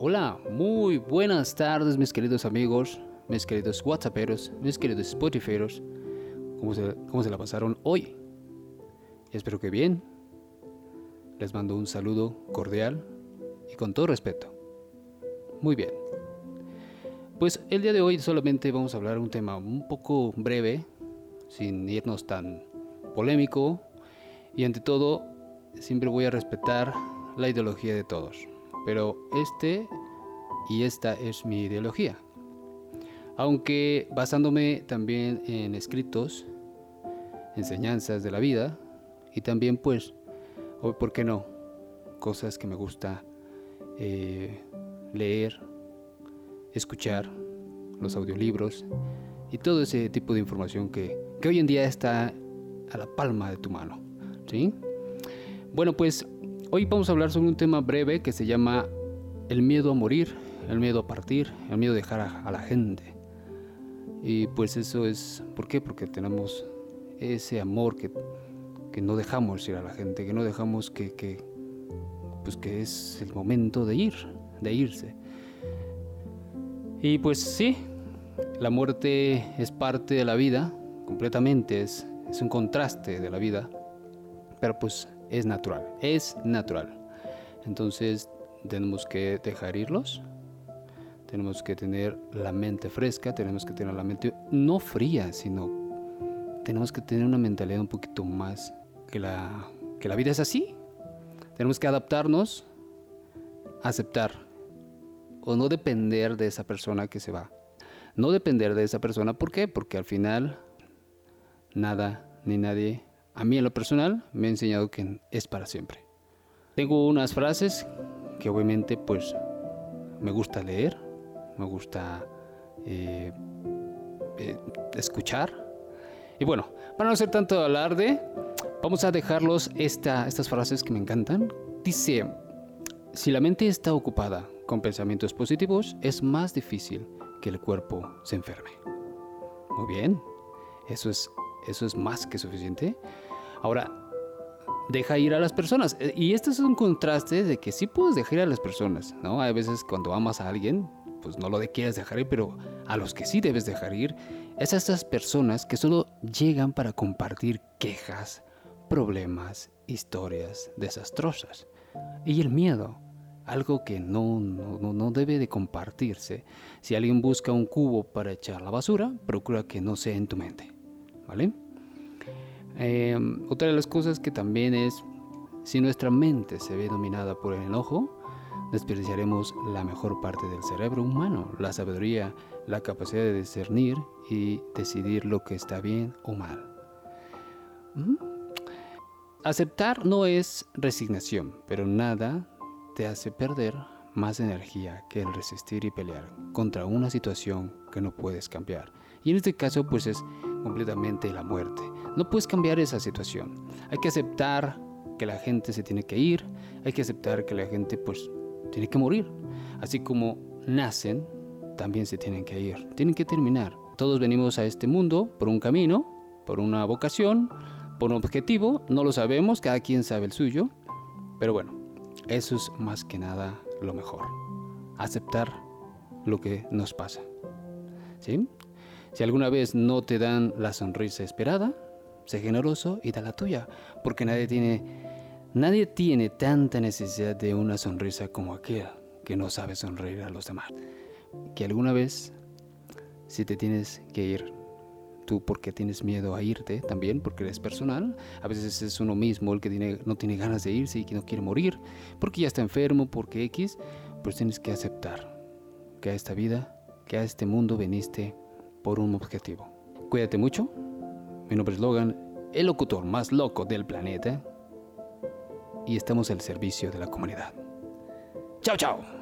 Hola, muy buenas tardes mis queridos amigos, mis queridos whatsapperos, mis queridos spotifyeros. ¿Cómo se, ¿Cómo se la pasaron hoy? Espero que bien. Les mando un saludo cordial y con todo respeto. Muy bien. Pues el día de hoy solamente vamos a hablar un tema un poco breve, sin irnos tan polémico y ante todo siempre voy a respetar la ideología de todos pero este y esta es mi ideología. Aunque basándome también en escritos, enseñanzas de la vida y también pues, ¿por qué no? Cosas que me gusta eh, leer, escuchar, los audiolibros y todo ese tipo de información que, que hoy en día está a la palma de tu mano. ¿sí? Bueno, pues Hoy vamos a hablar sobre un tema breve que se llama el miedo a morir, el miedo a partir, el miedo a dejar a, la gente. Y pues eso es, ¿por qué? Porque tenemos ese amor que, que no dejamos ir a la gente, que no dejamos que, que, pues que es el momento de ir, de irse. Y pues sí, la muerte es parte de la vida, completamente, es, es un contraste de la vida, pero pues es natural, es natural. Entonces tenemos que dejar irlos, tenemos que tener la mente fresca, tenemos que tener la mente no fría, sino tenemos que tener una mentalidad un poquito más que la, que la vida es así. Tenemos que adaptarnos, aceptar o no depender de esa persona que se va. No depender de esa persona, ¿por qué? Porque al final nada ni nadie a mí en lo personal me ha enseñado que es para siempre. Tengo unas frases que obviamente pues me gusta leer, me gusta eh, eh, escuchar. Y bueno, para no hacer tanto alarde, vamos a dejarlos esta, estas frases que me encantan. Dice, si la mente está ocupada con pensamientos positivos, es más difícil que el cuerpo se enferme. Muy bien, eso es, eso es más que suficiente. Ahora, deja ir a las personas. Eh, y esto es un contraste de que sí puedes dejar ir a las personas, ¿no? Hay veces cuando amas a alguien, pues no lo de quieres dejar ir, pero a los que sí debes dejar ir, es a estas personas que solo llegan para compartir quejas, problemas, historias desastrosas. Y el miedo, algo que no, no, no debe de compartirse. Si alguien busca un cubo para echar la basura, procura que no sea en tu mente, ¿vale? Em, otra de las cosas que también es, si nuestra mente se ve dominada por el enojo, desperdiciaremos la mejor parte del cerebro humano, la sabiduría, la capacidad de discernir y decidir lo que está bien o mal. ¿Mm? Aceptar no es resignación, pero nada te hace perder más energía que el resistir y pelear contra una situación que no puedes cambiar. Y en este caso pues es completamente la muerte. No puedes cambiar esa situación. Hay que aceptar que la gente se tiene que ir, hay que aceptar que la gente pues tiene que morir. Así como nacen, también se tienen que ir, tienen que terminar. Todos venimos a este mundo por un camino, por una vocación, por un objetivo, no lo sabemos, cada quien sabe el suyo, pero bueno, eso es más que nada lo mejor. Aceptar lo que nos pasa. ¿Sí? Si alguna vez no te dan la sonrisa esperada, sé generoso y da la tuya, porque nadie tiene, nadie tiene tanta necesidad de una sonrisa como aquel que no sabe sonreír a los demás. Que alguna vez, si te tienes que ir, tú porque tienes miedo a irte también, porque eres personal, a veces es uno mismo el que no tiene ganas de irse y que no quiere morir, porque ya está enfermo, porque X, pues tienes que aceptar que a esta vida, que a este mundo veniste por un objetivo. Cuídate mucho. Mi nombre es Logan, el locutor más loco del planeta. Y estamos al servicio de la comunidad. Chao, chao.